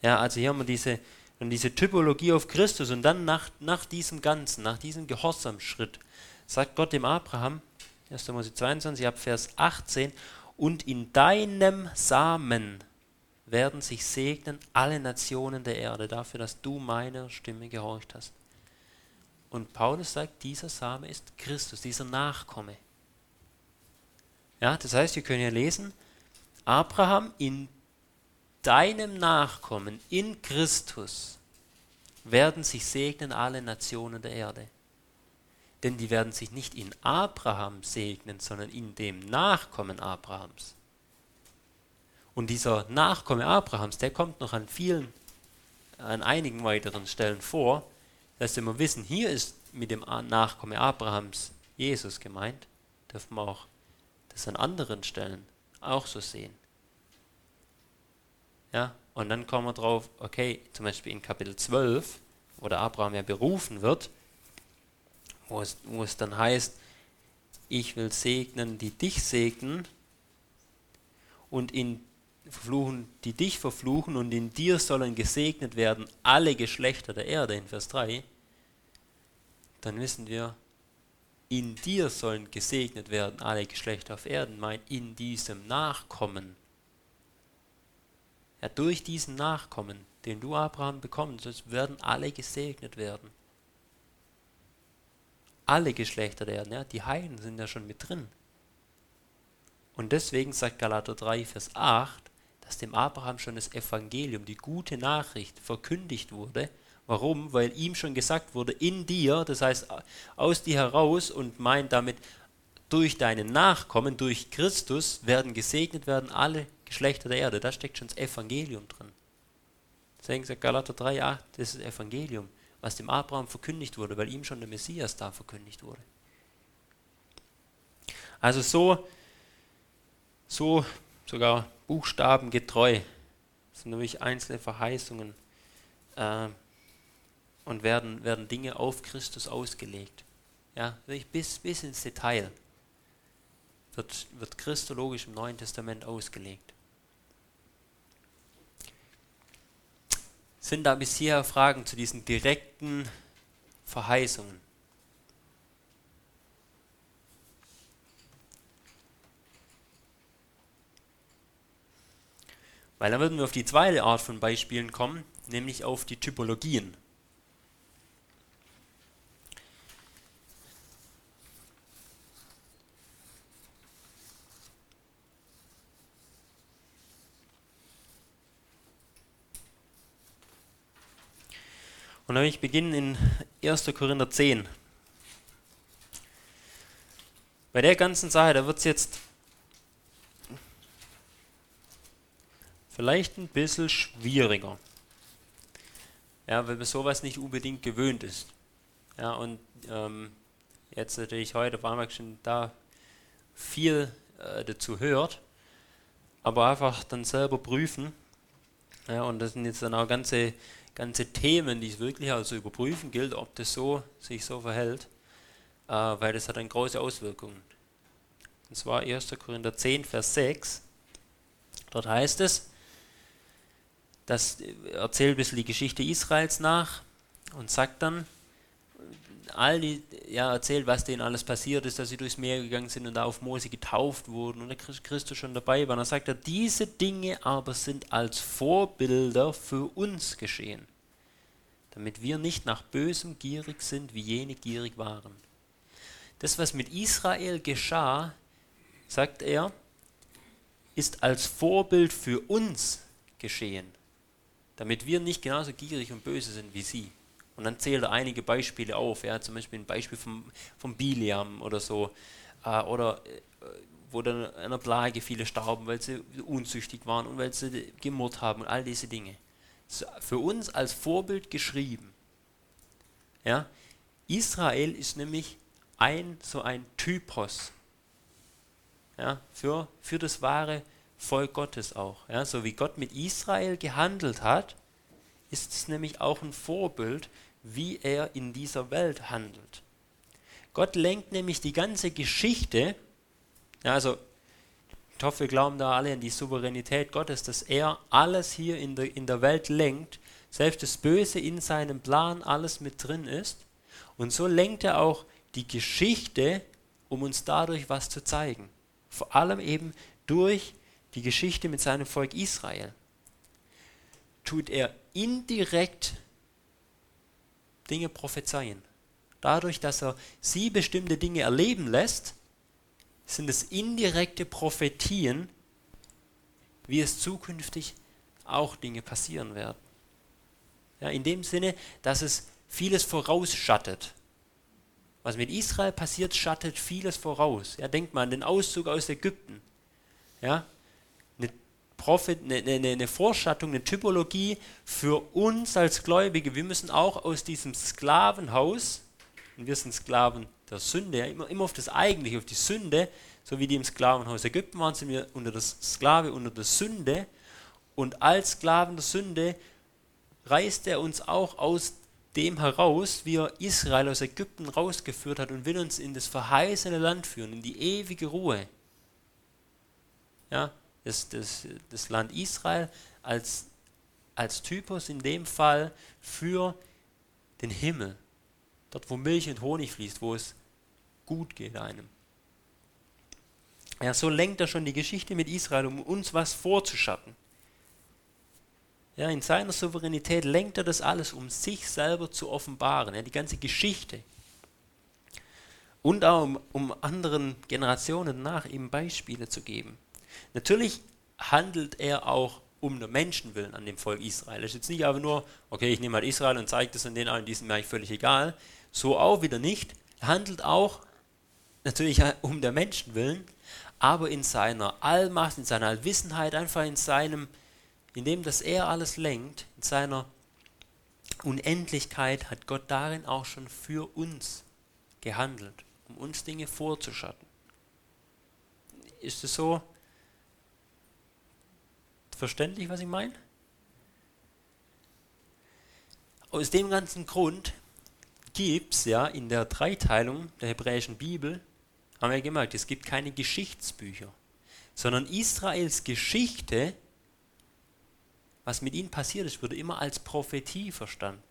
Speaker 1: Ja, also hier haben wir diese, diese Typologie auf Christus und dann nach, nach diesem Ganzen, nach diesem Gehorsamschritt, sagt Gott dem Abraham, 1. Mose 22, ab Vers 18, und in deinem Samen werden sich segnen alle Nationen der Erde dafür, dass du meiner Stimme gehorcht hast. Und Paulus sagt, dieser Same ist Christus, dieser Nachkomme. Ja, das heißt, wir können ja lesen, Abraham, in deinem Nachkommen, in Christus, werden sich segnen alle Nationen der Erde. Denn die werden sich nicht in Abraham segnen, sondern in dem Nachkommen Abrahams. Und dieser Nachkomme Abrahams, der kommt noch an vielen, an einigen weiteren Stellen vor, dass wir wissen, hier ist mit dem Nachkomme Abrahams Jesus gemeint, dürfen wir auch das an anderen Stellen auch so sehen. Ja, und dann kommen wir drauf, okay, zum Beispiel in Kapitel 12, wo der Abraham ja berufen wird, wo es, wo es dann heißt, ich will segnen, die dich segnen, und in verfluchen, die dich verfluchen und in dir sollen gesegnet werden alle Geschlechter der Erde in Vers 3, dann wissen wir, in dir sollen gesegnet werden alle Geschlechter auf Erden, meint in diesem Nachkommen. Ja, durch diesen Nachkommen, den du Abraham bekommst, werden alle gesegnet werden. Alle Geschlechter der Erden, ja, die Heiden sind ja schon mit drin. Und deswegen sagt Galater 3, Vers 8, dass dem Abraham schon das Evangelium, die gute Nachricht, verkündigt wurde. Warum? Weil ihm schon gesagt wurde, in dir, das heißt aus dir heraus und meint damit, durch deinen Nachkommen, durch Christus werden gesegnet werden alle Geschlechter der Erde. Da steckt schon das Evangelium drin. Deswegen sagt Galater 3, 8, das ist das Evangelium, was dem Abraham verkündigt wurde, weil ihm schon der Messias da verkündigt wurde. Also so, so sogar buchstabengetreu. Sind nämlich einzelne Verheißungen äh, und werden, werden Dinge auf Christus ausgelegt. Ja, bis, bis ins Detail wird, wird christologisch im Neuen Testament ausgelegt. Sind da bisher Fragen zu diesen direkten Verheißungen? Weil dann würden wir auf die zweite Art von Beispielen kommen, nämlich auf die Typologien. Und dann will ich beginnen in 1. Korinther 10. Bei der ganzen Sache, da wird es jetzt vielleicht ein bisschen schwieriger. Ja, weil man sowas nicht unbedingt gewöhnt ist. Ja, und ähm, jetzt natürlich heute, weil man schon da viel äh, dazu hört, aber einfach dann selber prüfen. Ja, und das sind jetzt dann auch ganze, ganze Themen, die es wirklich also überprüfen gilt, ob das so sich so verhält, äh, weil das hat dann große Auswirkungen. Und zwar 1. Korinther 10, Vers 6. Dort heißt es, das erzählt ein bisschen die Geschichte Israels nach und sagt dann, all die, ja, erzählt, was denen alles passiert ist, dass sie durchs Meer gegangen sind und da auf Mose getauft wurden und der Christus schon dabei war. Und dann sagt er, diese Dinge aber sind als Vorbilder für uns geschehen, damit wir nicht nach Bösem gierig sind, wie jene gierig waren. Das, was mit Israel geschah, sagt er, ist als Vorbild für uns geschehen damit wir nicht genauso gierig und böse sind wie sie. Und dann zählt er einige Beispiele auf, ja, zum Beispiel ein Beispiel vom, vom Biliam oder so, äh, oder äh, wo dann in einer Plage viele starben, weil sie unzüchtig waren und weil sie gemurrt haben und all diese Dinge. Für uns als Vorbild geschrieben. Ja, Israel ist nämlich ein, so ein Typos ja, für, für das wahre Volk Gottes auch. Ja, so wie Gott mit Israel gehandelt hat, ist es nämlich auch ein Vorbild, wie er in dieser Welt handelt. Gott lenkt nämlich die ganze Geschichte, also ich hoffe, wir glauben da alle an die Souveränität Gottes, dass er alles hier in der, in der Welt lenkt, selbst das Böse in seinem Plan alles mit drin ist. Und so lenkt er auch die Geschichte, um uns dadurch was zu zeigen. Vor allem eben durch die Geschichte mit seinem Volk Israel. Tut er indirekt Dinge prophezeien. Dadurch, dass er sie bestimmte Dinge erleben lässt, sind es indirekte Prophetien, wie es zukünftig auch Dinge passieren werden. Ja, in dem Sinne, dass es vieles vorausschattet. Was mit Israel passiert, schattet vieles voraus. Ja, denkt mal an den Auszug aus Ägypten. Ja, Prophet, eine, eine, eine Vorschattung, eine Typologie für uns als Gläubige. Wir müssen auch aus diesem Sklavenhaus, und wir sind Sklaven der Sünde, immer, immer auf das Eigentliche, auf die Sünde, so wie die im Sklavenhaus Ägypten waren, sind wir unter das Sklave, unter der Sünde. Und als Sklaven der Sünde reißt er uns auch aus dem heraus, wie er Israel aus Ägypten rausgeführt hat und will uns in das verheißene Land führen, in die ewige Ruhe. Ja, das, das, das Land Israel als, als Typus in dem Fall für den Himmel. Dort, wo Milch und Honig fließt, wo es gut geht einem. Ja, so lenkt er schon die Geschichte mit Israel, um uns was vorzuschatten. Ja, in seiner Souveränität lenkt er das alles, um sich selber zu offenbaren, ja, die ganze Geschichte. Und auch um, um anderen Generationen nach ihm Beispiele zu geben. Natürlich handelt er auch um den Menschenwillen an dem Volk Israel. Es ist jetzt nicht einfach nur, okay, ich nehme halt Israel und zeige das an den allen, die sind mir eigentlich völlig egal. So auch wieder nicht. Er handelt auch natürlich um der Menschenwillen, aber in seiner Allmacht, in seiner Allwissenheit, einfach in seinem indem dass er alles lenkt, in seiner Unendlichkeit hat Gott darin auch schon für uns gehandelt, um uns Dinge vorzuschatten. Ist es so verständlich, was ich meine? Aus dem ganzen Grund gibt es ja in der Dreiteilung der hebräischen Bibel, haben wir gemerkt, es gibt keine Geschichtsbücher, sondern Israels Geschichte was mit ihnen passiert ist, wurde immer als Prophetie verstanden.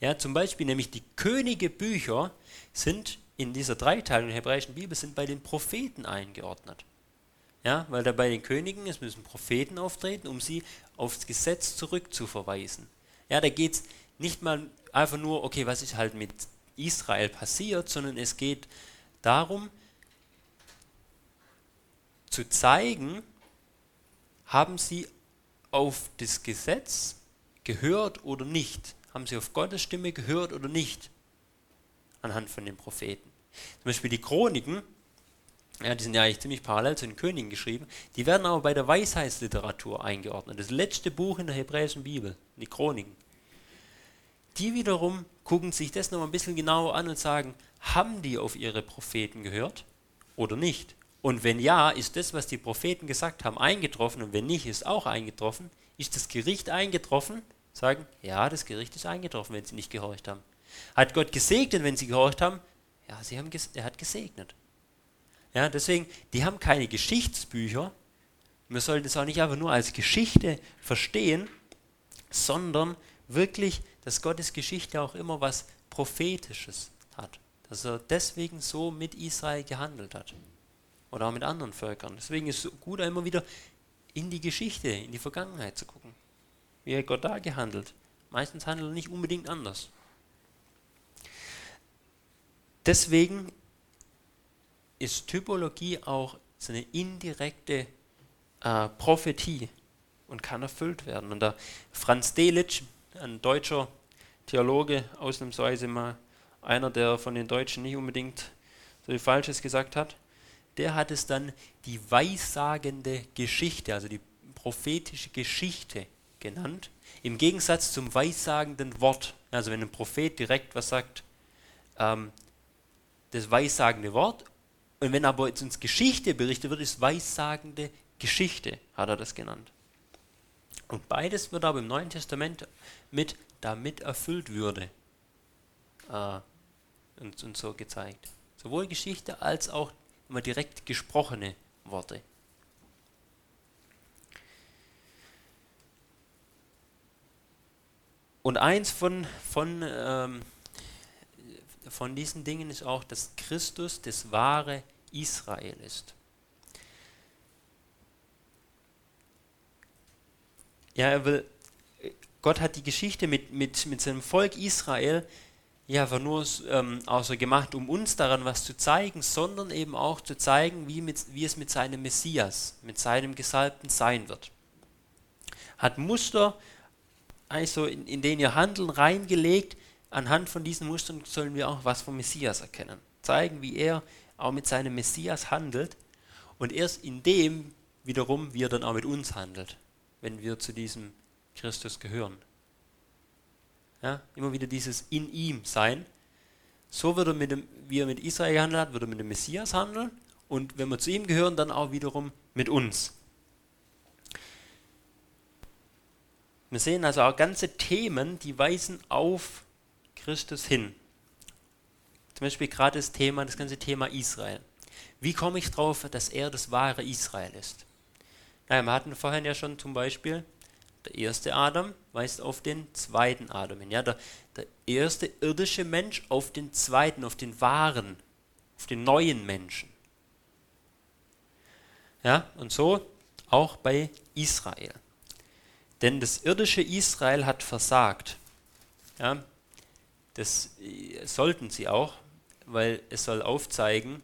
Speaker 1: Ja, zum Beispiel nämlich die Königebücher sind in dieser Dreiteilung der hebräischen Bibel sind bei den Propheten eingeordnet. Ja, weil da bei den Königen, es müssen Propheten auftreten, um sie aufs Gesetz zurückzuverweisen. Ja, da geht es nicht mal einfach nur, okay, was ist halt mit Israel passiert, sondern es geht darum, zu zeigen, haben sie auf das Gesetz gehört oder nicht? Haben sie auf Gottes Stimme gehört oder nicht? Anhand von den Propheten. Zum Beispiel die Chroniken, ja, die sind ja eigentlich ziemlich parallel zu den Königen geschrieben, die werden aber bei der Weisheitsliteratur eingeordnet. Das letzte Buch in der hebräischen Bibel, die Chroniken. Die wiederum gucken sich das noch ein bisschen genauer an und sagen, haben die auf ihre Propheten gehört oder nicht? Und wenn ja, ist das, was die Propheten gesagt haben, eingetroffen und wenn nicht, ist auch eingetroffen. Ist das Gericht eingetroffen? Sagen, ja, das Gericht ist eingetroffen, wenn sie nicht gehorcht haben. Hat Gott gesegnet, wenn sie gehorcht haben? Ja, sie haben er hat gesegnet. Ja, deswegen, die haben keine Geschichtsbücher. Wir sollten es auch nicht einfach nur als Geschichte verstehen, sondern wirklich, dass Gottes Geschichte auch immer was Prophetisches hat. Dass er deswegen so mit Israel gehandelt hat. Oder auch mit anderen Völkern. Deswegen ist es gut, immer wieder in die Geschichte, in die Vergangenheit zu gucken. Wie hat Gott da gehandelt? Meistens handelt er nicht unbedingt anders. Deswegen ist Typologie auch so eine indirekte äh, Prophetie und kann erfüllt werden. Und der Franz Delitzsch, ein deutscher Theologe, ausnahmsweise mal einer, der von den Deutschen nicht unbedingt so viel Falsches gesagt hat, der hat es dann die weissagende Geschichte, also die prophetische Geschichte genannt, im Gegensatz zum weissagenden Wort. Also wenn ein Prophet direkt was sagt, ähm, das weissagende Wort. Und wenn aber jetzt uns Geschichte berichtet wird, ist weissagende Geschichte, hat er das genannt. Und beides wird aber im Neuen Testament mit damit erfüllt würde äh, und, und so gezeigt. Sowohl Geschichte als auch immer direkt gesprochene Worte. Und eins von, von, ähm, von diesen Dingen ist auch, dass Christus das wahre Israel ist. Ja, er will, Gott hat die Geschichte mit, mit, mit seinem Volk Israel ja einfach nur ähm, also gemacht, um uns daran was zu zeigen, sondern eben auch zu zeigen, wie, mit, wie es mit seinem Messias, mit seinem Gesalbten sein wird. Hat Muster also in, in den ihr Handeln reingelegt. Anhand von diesen Mustern sollen wir auch was vom Messias erkennen. Zeigen, wie er auch mit seinem Messias handelt und erst in dem wiederum, wie er dann auch mit uns handelt, wenn wir zu diesem Christus gehören. Ja, immer wieder dieses in ihm sein. So wird er mit dem, wie er mit Israel gehandelt hat, wird er mit dem Messias handeln und wenn wir zu ihm gehören, dann auch wiederum mit uns. Wir sehen also auch ganze Themen, die weisen auf Christus hin. Zum Beispiel gerade das Thema, das ganze Thema Israel. Wie komme ich drauf, dass er das wahre Israel ist? Naja, wir hatten vorhin ja schon zum Beispiel, der erste Adam weist auf den zweiten Adam hin. Ja, der, der erste irdische Mensch auf den zweiten, auf den wahren, auf den neuen Menschen. Ja, und so auch bei Israel. Denn das irdische Israel hat versagt. Ja, das äh, sollten sie auch, weil es soll aufzeigen,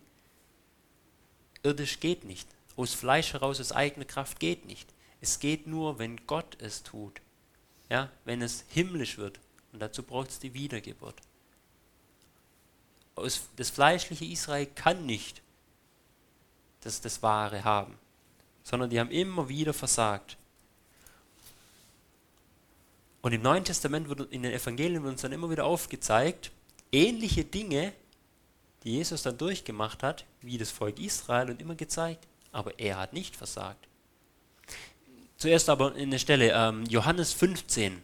Speaker 1: irdisch geht nicht. Aus Fleisch heraus aus eigener Kraft geht nicht. Es geht nur, wenn Gott es tut. Ja, wenn es himmlisch wird. Und dazu braucht es die Wiedergeburt. Aus, das fleischliche Israel kann nicht das, das Wahre haben, sondern die haben immer wieder versagt. Und im Neuen Testament wird in den Evangelien wird uns dann immer wieder aufgezeigt, ähnliche Dinge, Jesus dann durchgemacht hat, wie das Volk Israel und immer gezeigt, aber er hat nicht versagt. Zuerst aber in der Stelle ähm, Johannes 15,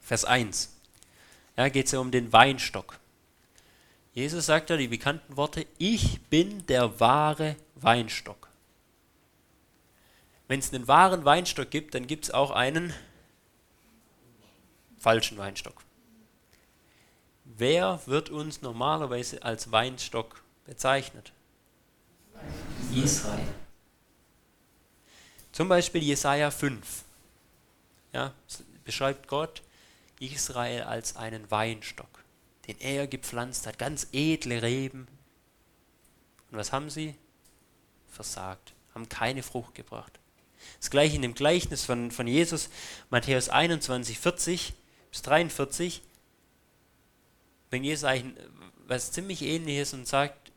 Speaker 1: Vers 1. Ja, geht es ja um den Weinstock. Jesus sagt ja die bekannten Worte, ich bin der wahre Weinstock. Wenn es einen wahren Weinstock gibt, dann gibt es auch einen falschen Weinstock. Wer wird uns normalerweise als Weinstock bezeichnet? Israel. Zum Beispiel Jesaja 5. Ja, beschreibt Gott Israel als einen Weinstock, den er gepflanzt hat, ganz edle Reben. Und was haben sie? Versagt, haben keine Frucht gebracht. Das gleiche in dem Gleichnis von, von Jesus, Matthäus 21, 40 bis 43 bringt Jesus eigentlich was ziemlich ähnliches und sagt,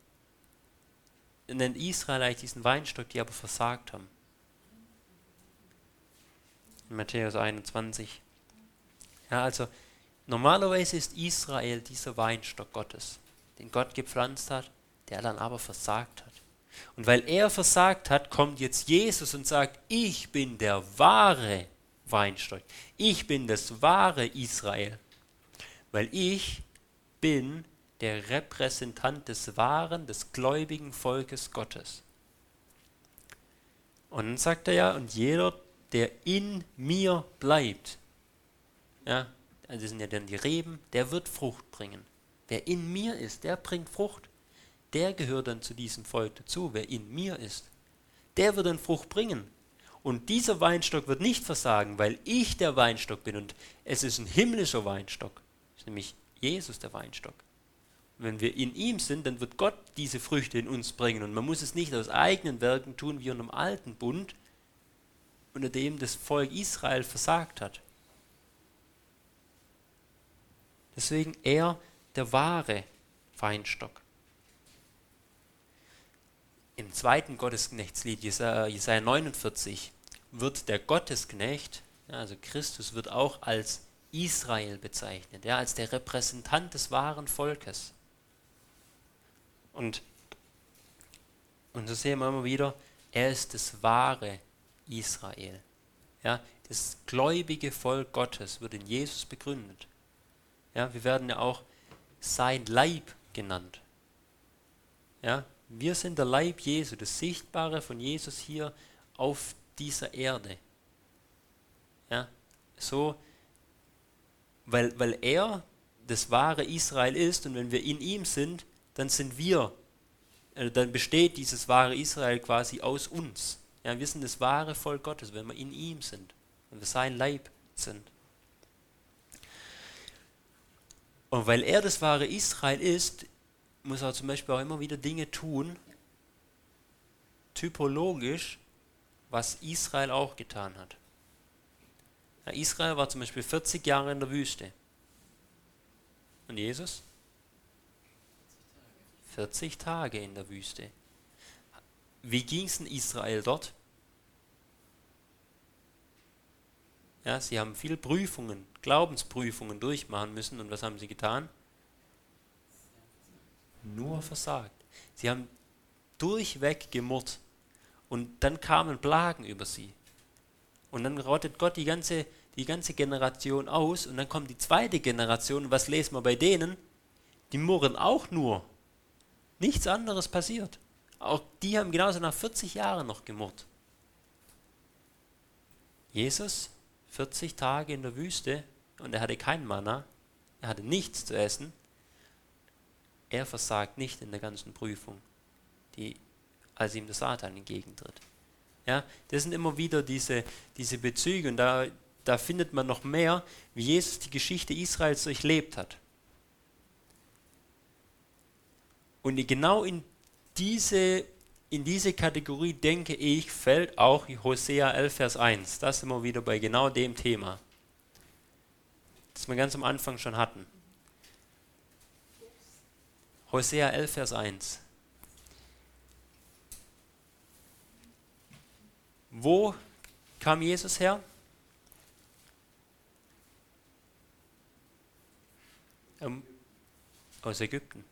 Speaker 1: nennt Israel eigentlich diesen Weinstock, die aber versagt haben. In Matthäus 21. Ja, also normalerweise ist Israel dieser Weinstock Gottes, den Gott gepflanzt hat, der dann aber versagt hat. Und weil er versagt hat, kommt jetzt Jesus und sagt, ich bin der wahre Weinstock. Ich bin das wahre Israel, weil ich bin der Repräsentant des wahren, des gläubigen Volkes Gottes. Und dann sagt er ja, und jeder, der in mir bleibt, ja, also sind ja dann die Reben, der wird Frucht bringen. Wer in mir ist, der bringt Frucht. Der gehört dann zu diesem Volk dazu, wer in mir ist. Der wird dann Frucht bringen. Und dieser Weinstock wird nicht versagen, weil ich der Weinstock bin und es ist ein himmlischer Weinstock. ist nämlich Jesus der Weinstock. Wenn wir in ihm sind, dann wird Gott diese Früchte in uns bringen. Und man muss es nicht aus eigenen Werken tun, wie unter dem alten Bund, unter dem das Volk Israel versagt hat. Deswegen er der wahre Weinstock. Im zweiten Gottesknechtslied, Jesaja 49, wird der Gottesknecht, also Christus, wird auch als Israel bezeichnet, ja, als der Repräsentant des wahren Volkes. Und, und so sehen wir immer wieder, er ist das wahre Israel. Ja, das gläubige Volk Gottes wird in Jesus begründet. Ja, wir werden ja auch sein Leib genannt. Ja, wir sind der Leib Jesu, das Sichtbare von Jesus hier auf dieser Erde. Ja, so, weil, weil er das wahre Israel ist und wenn wir in ihm sind, dann sind wir, äh, dann besteht dieses wahre Israel quasi aus uns. Ja, wir sind das wahre Volk Gottes, wenn wir in ihm sind, wenn wir sein Leib sind. Und weil er das wahre Israel ist, muss er zum Beispiel auch immer wieder Dinge tun, typologisch, was Israel auch getan hat. Israel war zum Beispiel 40 Jahre in der Wüste. Und Jesus? 40 Tage in der Wüste. Wie ging es in Israel dort? Ja, sie haben viele Prüfungen, Glaubensprüfungen durchmachen müssen. Und was haben sie getan? Nur versagt. Sie haben durchweg gemurrt. Und dann kamen Plagen über sie. Und dann rottet Gott die ganze, die ganze Generation aus. Und dann kommt die zweite Generation. Was lesen wir bei denen? Die murren auch nur. Nichts anderes passiert. Auch die haben genauso nach 40 Jahren noch gemurrt. Jesus, 40 Tage in der Wüste und er hatte kein Manna, er hatte nichts zu essen. Er versagt nicht in der ganzen Prüfung, die, als ihm der Satan entgegentritt. Ja, das sind immer wieder diese, diese Bezüge und da, da findet man noch mehr, wie Jesus die Geschichte Israels durchlebt hat. Und genau in diese, in diese Kategorie, denke ich, fällt auch Hosea 11, Vers 1. Das sind wir wieder bei genau dem Thema, das wir ganz am Anfang schon hatten. Hosea 11, Vers 1. Wo kam Jesus her? Ähm, aus Ägypten.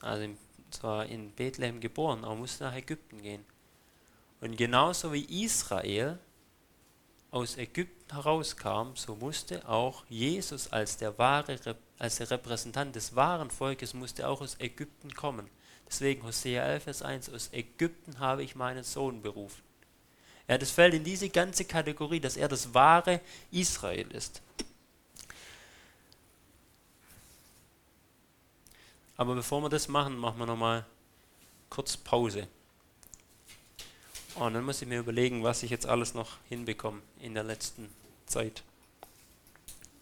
Speaker 1: Also zwar in Bethlehem geboren, aber musste nach Ägypten gehen. Und genauso wie Israel aus Ägypten herauskam, so musste auch Jesus als der wahre, als der Repräsentant des wahren Volkes musste auch aus Ägypten kommen. Deswegen Hosea 11, Vers 1, aus Ägypten habe ich meinen Sohn berufen. Ja, das fällt in diese ganze Kategorie, dass er das wahre Israel ist. Aber bevor wir das machen, machen wir nochmal kurz Pause. Und dann muss ich mir überlegen, was ich jetzt alles noch hinbekomme in der letzten Zeit.